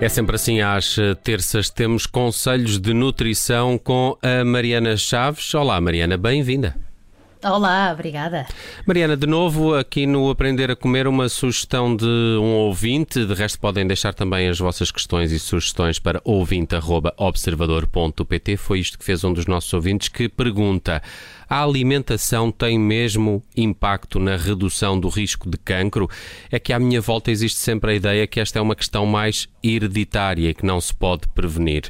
É sempre assim, às terças temos conselhos de nutrição com a Mariana Chaves. Olá, Mariana, bem-vinda. Olá, obrigada. Mariana, de novo aqui no Aprender a Comer, uma sugestão de um ouvinte. De resto, podem deixar também as vossas questões e sugestões para ouvinte.observador.pt. Foi isto que fez um dos nossos ouvintes que pergunta: a alimentação tem mesmo impacto na redução do risco de cancro? É que à minha volta existe sempre a ideia que esta é uma questão mais hereditária e que não se pode prevenir.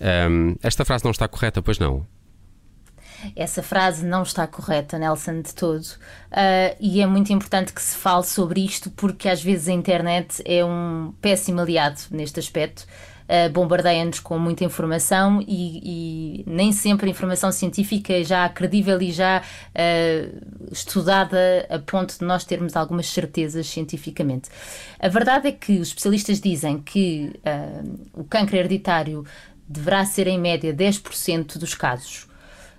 Um, esta frase não está correta, pois não? Essa frase não está correta, Nelson, de todo. Uh, e é muito importante que se fale sobre isto, porque às vezes a internet é um péssimo aliado neste aspecto. Uh, bombardeia-nos com muita informação e, e, nem sempre a informação científica já credível e já uh, estudada a ponto de nós termos algumas certezas cientificamente. A verdade é que os especialistas dizem que uh, o câncer hereditário deverá ser em média 10% dos casos.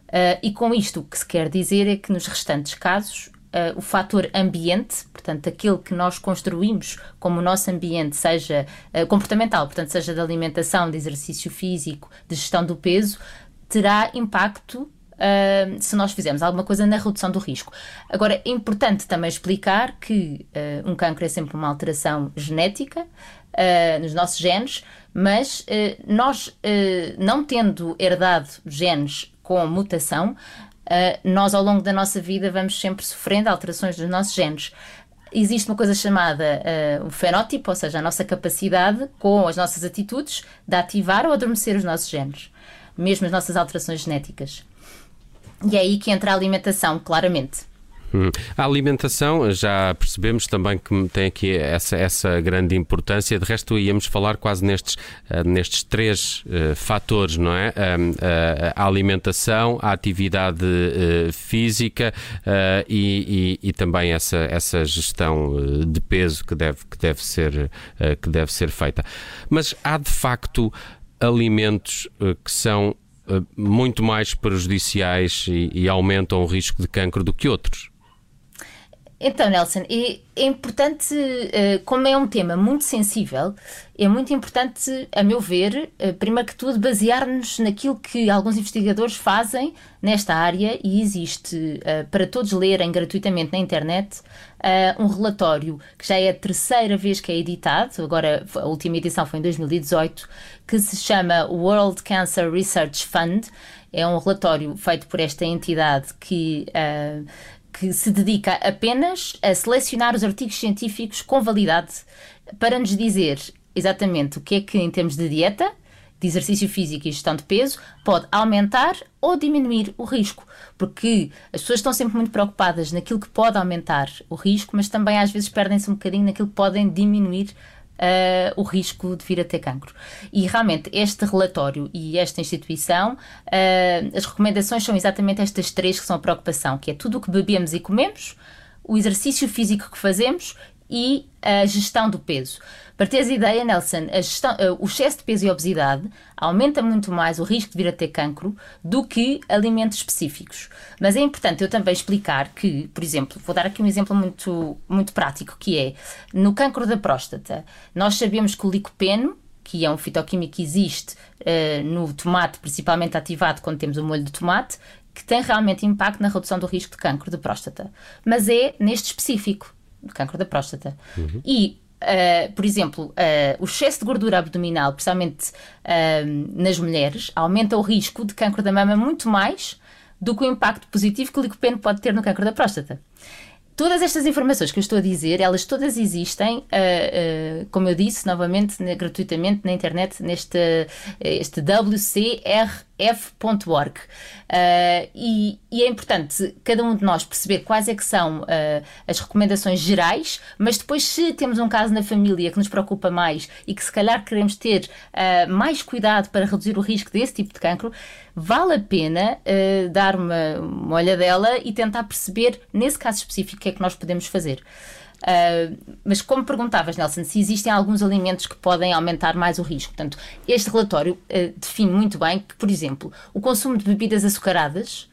Uh, e com isto o que se quer dizer é que nos restantes casos uh, o fator ambiente, portanto aquele que nós construímos como o nosso ambiente, seja uh, comportamental, portanto seja de alimentação, de exercício físico, de gestão do peso, terá impacto Uh, se nós fizermos alguma coisa na redução do risco. Agora, é importante também explicar que uh, um cancro é sempre uma alteração genética uh, nos nossos genes, mas nós, não tendo herdado genes com mutação, uh, nós ao longo da nossa vida vamos sempre sofrendo alterações dos nossos genes. Existe uma coisa chamada uh, o fenótipo, ou seja, a nossa capacidade, com as nossas atitudes, de ativar ou adormecer os nossos genes, mesmo as nossas alterações genéticas. E é aí que entra a alimentação, claramente. Hum. A alimentação, já percebemos também que tem aqui essa, essa grande importância. De resto, íamos falar quase nestes, uh, nestes três uh, fatores, não é? Uh, a alimentação, a atividade física e, e, e, também essa, essa gestão de peso que deve, que, deve ser, que deve ser feita. Mas há de facto alimentos que são muito mais prejudiciais e, e aumentam o risco de cancro do que outros. Então, Nelson, é, é importante, uh, como é um tema muito sensível, é muito importante, a meu ver, uh, primeiro que tudo, basear-nos naquilo que alguns investigadores fazem nesta área e existe uh, para todos lerem gratuitamente na internet um relatório que já é a terceira vez que é editado, agora a última edição foi em 2018, que se chama World Cancer Research Fund. É um relatório feito por esta entidade que que se dedica apenas a selecionar os artigos científicos com validade para nos dizer exatamente o que é que, em termos de dieta, de exercício físico e gestão de peso, pode aumentar ou diminuir o risco. Porque as pessoas estão sempre muito preocupadas naquilo que pode aumentar o risco, mas também às vezes perdem-se um bocadinho naquilo que podem diminuir uh, o risco de vir a ter cancro. E realmente este relatório e esta instituição, uh, as recomendações são exatamente estas três que são a preocupação, que é tudo o que bebemos e comemos, o exercício físico que fazemos e a gestão do peso. Para teres ideia, Nelson, gestão, uh, o excesso de peso e obesidade aumenta muito mais o risco de vir a ter cancro do que alimentos específicos. Mas é importante eu também explicar que, por exemplo, vou dar aqui um exemplo muito, muito prático, que é no cancro da próstata, nós sabemos que o licopeno, que é um fitoquímico que existe uh, no tomate, principalmente ativado quando temos o molho de tomate, que tem realmente impacto na redução do risco de cancro de próstata. Mas é neste específico, do cancro da próstata. Uhum. E Uh, por exemplo, uh, o excesso de gordura abdominal, principalmente uh, nas mulheres, aumenta o risco de câncer da mama muito mais do que o impacto positivo que o licopeno pode ter no câncer da próstata. Todas estas informações que eu estou a dizer, elas todas existem, como eu disse novamente, gratuitamente na internet, neste este WCR f.org. Uh, e, e, é importante cada um de nós perceber quais é que são uh, as recomendações gerais, mas depois se temos um caso na família que nos preocupa mais e que se calhar queremos ter uh, mais cuidado para reduzir o risco desse tipo de cancro, vale a pena dar uma, uma olhadela e tentar perceber nesse caso específico o que é que nós podemos fazer. Uh, mas como perguntavas, Nelson, se existem alguns alimentos que podem aumentar mais o risco. Portanto, este relatório uh, define muito bem que, por exemplo, o consumo de bebidas açucaradas,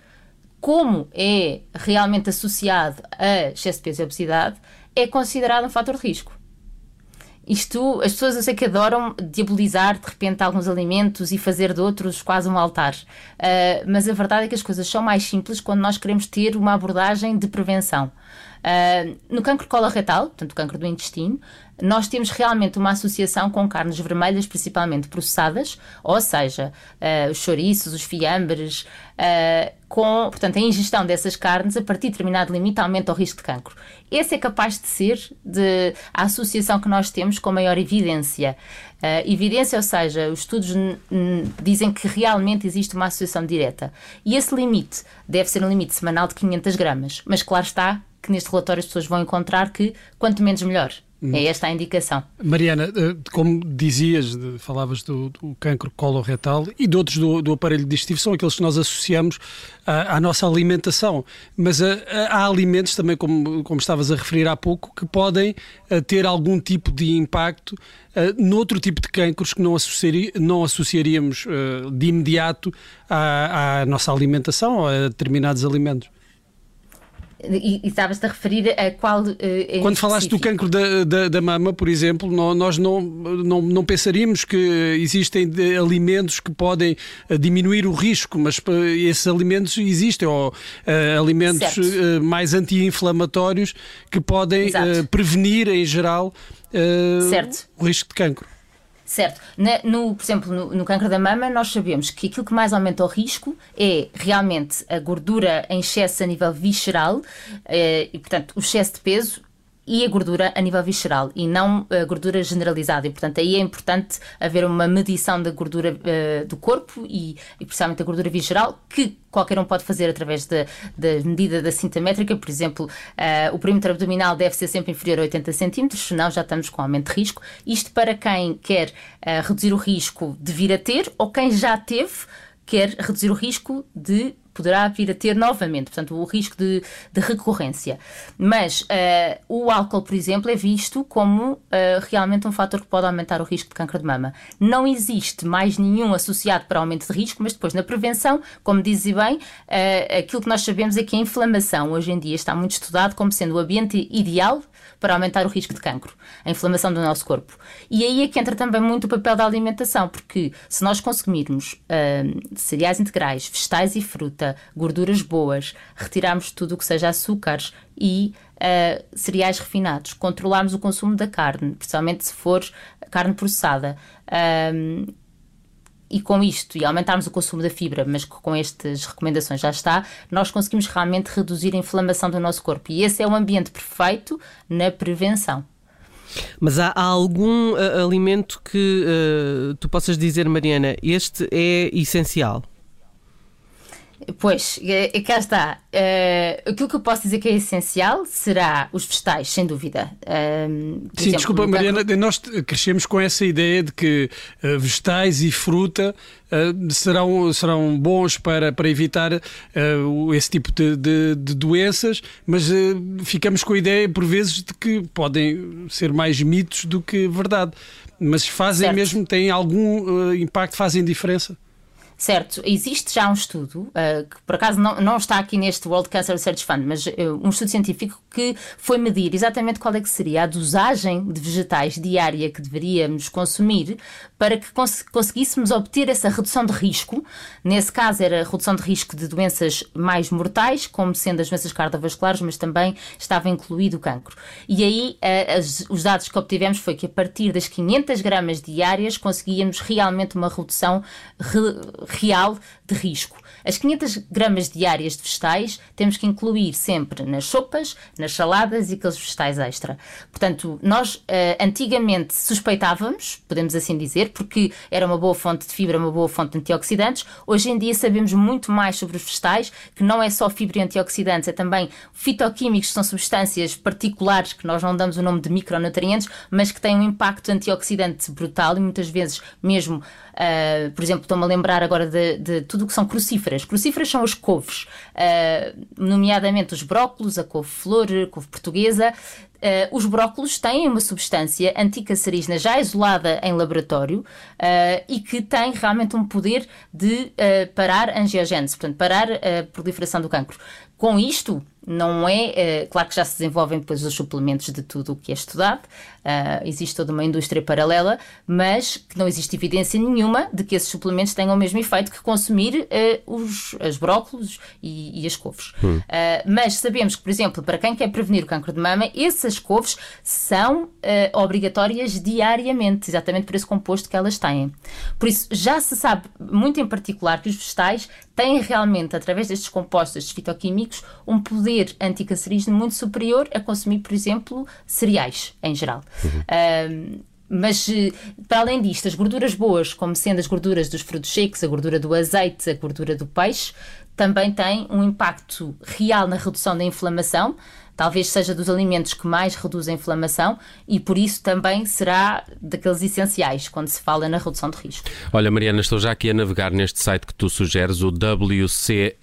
como é realmente associado a excesso de peso e obesidade, é considerado um fator de risco. Isto, as pessoas eu sei que adoram diabolizar de repente alguns alimentos e fazer de outros quase um altar. Uh, mas a verdade é que as coisas são mais simples quando nós queremos ter uma abordagem de prevenção. Uh, no cancro coloretal, portanto, o cancro do intestino, nós temos realmente uma associação com carnes vermelhas, principalmente processadas, ou seja, uh, os chouriços, os fiambres, uh, com, portanto, a ingestão dessas carnes a partir de determinado limite aumenta o risco de cancro. Esse é capaz de ser de, a associação que nós temos com maior evidência. Uh, evidência, ou seja, os estudos dizem que realmente existe uma associação direta. E esse limite deve ser um limite semanal de 500 gramas. Mas claro está que neste relatório as pessoas vão encontrar que quanto menos melhor. É esta a indicação. Mariana, eh, como dizias, falavas do, do cancro coloretal e de outros do, do, aparelho digestivo, são aqueles que nós associamos à, à nossa alimentação. Mas há, eh, há alimentos também, como, como estavas a referir há pouco, que podem eh, ter algum tipo de impacto uh, noutro tipo de cancros que não, associaria, não associaríamos uh, de imediato à, à nossa alimentação ou a determinados alimentos. E, e estavas-te a referir a qual. Uh, Quando falaste do cancro da, da, da, mama, por exemplo, nós não, não, não pensaríamos que existem alimentos que podem eh, diminuir o risco, mas eh, esses alimentos existem, ou uh, alimentos uh, mais anti-inflamatórios que podem prevenir, em geral, o risco de cancro. Certo. No, por exemplo, no, no câncer da mama, nós sabemos que aquilo que mais aumenta o risco é realmente a gordura em excesso a nível visceral eh, e, portanto, o excesso de peso e a gordura a nível visceral e não a gordura generalizada. E, portanto, aí é importante haver uma medição da gordura uh, do corpo e, e, principalmente a gordura visceral, que qualquer um pode fazer através da, da medida da cinta métrica. Por exemplo, uh, o perímetro abdominal deve ser sempre inferior a 80 centímetros, senão já estamos com aumento de risco. Isto para quem quer uh, reduzir o risco de vir a ter ou quem já teve quer reduzir o risco de poderá vir a ter novamente, portanto, o risco de, de recorrência. Mas uh, o álcool, por exemplo, é visto como uh, realmente um fator que pode aumentar o risco de câncer de mama. Não existe mais nenhum associado para aumento de risco, mas depois na prevenção, como dizem bem, uh, aquilo que nós sabemos é que a inflamação hoje em dia está muito estudado como sendo o ambiente ideal para aumentar o risco de cancro, a inflamação do nosso corpo. E aí é que entra também muito o papel da alimentação, porque se nós consumirmos uh, cereais integrais, vegetais e fruta, gorduras boas, retirarmos tudo o que seja açúcares e uh, cereais refinados, controlarmos o consumo da carne, principalmente se for carne processada. Uh, e com isto, e aumentarmos o consumo da fibra, mas com estas recomendações já está, nós conseguimos realmente reduzir a inflamação do nosso corpo. E esse é o ambiente perfeito na prevenção. Mas há, há algum uh, alimento que uh, tu possas dizer, Mariana, este é essencial? Pois, cá está. Uh, aquilo que eu posso dizer que é essencial será os vegetais, sem dúvida. Uh, Sim, exemplo, desculpa, Mariana, nós crescemos com essa ideia de que uh, vegetais e fruta serão, serão bons para, para evitar esse tipo de, de, de doenças, mas ficamos com a ideia, por vezes, de que podem ser mais mitos do que verdade. Mas fazem certo. mesmo, têm algum impacto, fazem diferença? Certo, existe já um estudo, uh, que por acaso não, não está aqui neste World Cancer Research Fund, mas uh, um estudo científico que foi medir exatamente qual é que seria a dosagem de vegetais diária que deveríamos consumir para que cons conseguíssemos obter essa redução de risco. Nesse caso era a redução de risco de doenças mais mortais, como sendo as doenças cardiovasculares, mas também estava incluído o cancro. E aí uh, as, os dados que obtivemos foi que a partir das 500 gramas diárias conseguíamos realmente uma redução real de risco. As 500 gramas diárias de vegetais temos que incluir sempre nas sopas, nas saladas e aqueles vegetais extra. Portanto, nós uh, antigamente suspeitávamos, podemos assim dizer, porque era uma boa fonte de fibra, uma boa fonte de antioxidantes. Hoje em dia sabemos muito mais sobre os vegetais, que não é só fibra e antioxidantes, é também fitoquímicos, que são substâncias particulares que nós não damos o nome de micronutrientes, mas que têm um impacto antioxidante brutal e muitas vezes mesmo, uh, por exemplo, estou-me a lembrar agora de, de tudo o que são crucíferas crucíferas. Crucíferas são as couves, uh, nomeadamente os brócolos, a couve-flor, couve portuguesa. Uh, os brócolos têm uma substância anticancerígena já isolada em laboratório uh, e que tem realmente um poder de parar angiogênese, portanto, parar a proliferação do cancro. Com isto, não é. claro que já se desenvolvem depois os suplementos de tudo o que é estudado, existe toda uma indústria paralela, mas que não existe evidência nenhuma de que esses suplementos tenham o mesmo efeito que consumir os, as brócolos e, e as couves. Hum. mas sabemos que, por exemplo, para quem quer prevenir o cancro de mama, essas couves são obrigatórias diariamente, exatamente por esse composto que elas têm. Por isso, já se sabe, muito em particular, que os vegetais têm realmente, através destes compostos, estes fitoquímicos, um poder anticancerígeno muito superior a consumir, por exemplo, cereais em geral. Uhum. Um, mas, eh, para além disto, as gorduras boas, como sendo as gorduras dos frutos secos, a gordura do azeite, a gordura do peixe, também têm um impacto real na redução da inflamação, talvez seja dos alimentos que mais reduz a inflamação e por isso também será daqueles essenciais quando se fala na redução de risco. Olha, Mariana, estou já aqui a navegar neste site que tu sugeres, o wcrf.org,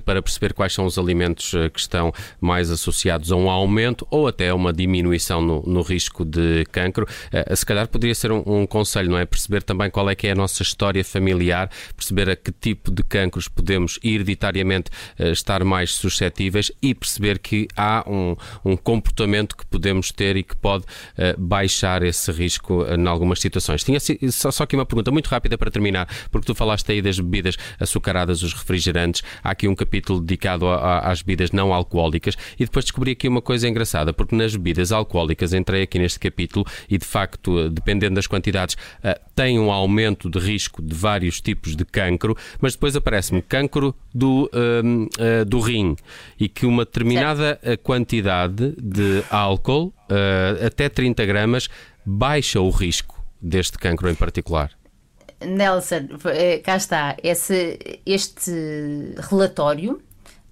para perceber quais são os alimentos eh, que estão mais associados a um aumento ou até a uma diminuição no, no risco de cancro. Uh, se calhar poderia ser um, um, conselho, não é? Perceber também qual é que é a nossa história familiar, perceber a que tipo de cancros podemos hereditariamente uh, estar mais suscetíveis e perceber que há um, um comportamento que podemos ter e que pode uh, baixar esse risco uh, em algumas situações. Tinha só, só aqui uma pergunta muito rápida para terminar, porque tu falaste aí das bebidas açucaradas, os refrigerantes. Há aqui um capítulo dedicado a, a, às bebidas não alcoólicas e depois descobri aqui uma coisa engraçada, porque nas bebidas alcoólicas entrei aqui neste capítulo e de facto, dependendo das quantidades, uh, tem um aumento de risco de vários tipos de cancro, mas depois aparece-me cancro do, uh, do rim e que uma determinada certo. quantidade de álcool, uh, até 30 gramas, baixa o risco deste cancro em particular. Nelson, eh, cá está. Esse, este relatório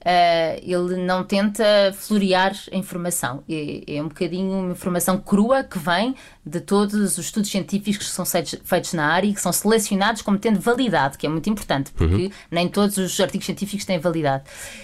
Uh, ele não tenta florear a informação. É, é, um bocadinho uma informação crua que vem de todos os estudos científicos que são feitos na área e que são selecionados como tendo validade, que é muito importante, porque uhum. nem todos os artigos científicos têm validade.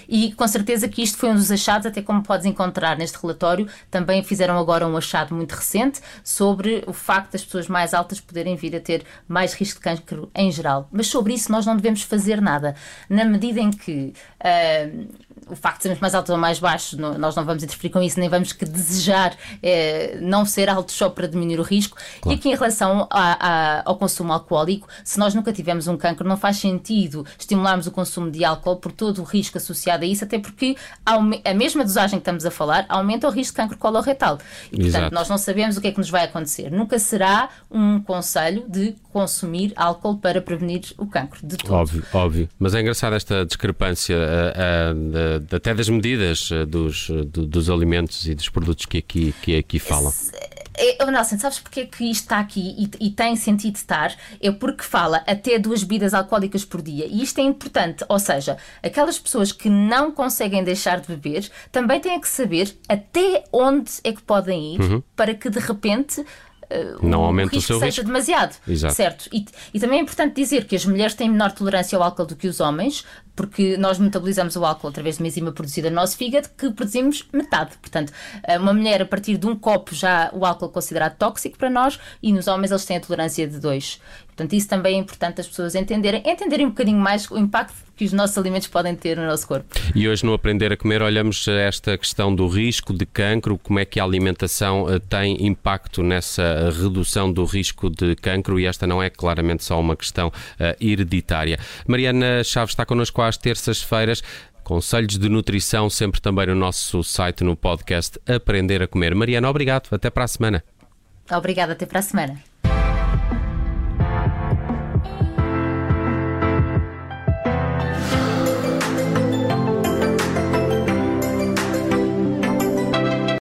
E com certeza que isto foi um dos achados, até como podes encontrar neste relatório, também fizeram agora um achado muito recente sobre o facto das pessoas mais altas poderem vir a ter mais risco de câncer em geral. Mas sobre isso nós não devemos fazer nada. Na medida em que. Uh, o facto de sermos mais altos ou mais baixos, nós não vamos interferir com isso, nem vamos que desejar é, não ser altos só para diminuir o risco. Claro. E aqui em relação a, a, ao consumo alcoólico, se nós nunca tivemos um cancro, não faz sentido estimularmos o consumo de álcool por todo o risco associado a isso, até porque a mesma dosagem que estamos a falar aumenta o risco de cancro coloretal. E, portanto, Exato. nós não sabemos o que é que nos vai acontecer. Nunca será um conselho de consumir álcool para prevenir o cancro, de todo. Óbvio, óbvio. Mas é engraçada esta discrepância uh, uh, até das medidas eh, dos, eh, dos alimentos e dos produtos que aqui, que aqui falam. É, oh, Nelson, sabes porque é que isto está aqui e, e, tem sentido estar? É porque fala até duas bebidas alcoólicas por dia. E isto é importante. Ou seja, aquelas pessoas que não conseguem deixar de beber também têm que saber até onde é que podem ir uhum. para que de repente uh, não aumenta o, o seu seja risco. demasiado. Exato. Certo. E, e, também é importante dizer que as mulheres têm menor tolerância ao álcool do que os homens, porque nós metabolizamos o álcool através de uma enzima produzida no nosso fígado que produzimos metade. Portanto, eh, uma mulher a partir de um copo já o álcool é considerado tóxico para nós e nos homens eles têm a tolerância de dois. Portanto, isso também é importante as pessoas entenderem, entenderem um bocadinho mais o impacto que os nossos alimentos podem ter no nosso corpo. E hoje no Aprender a Comer olhamos a esta questão do risco de cancro, como é que a alimentação eh, tem impacto nessa redução do risco de cancro e esta não é claramente só uma questão uh, hereditária. Mariana Chaves está connosco às terças-feiras. Conselhos de nutrição sempre também no nosso site, no podcast Aprender a Comer. Mariana, obrigado. Até para a semana. Obrigada, até para a semana.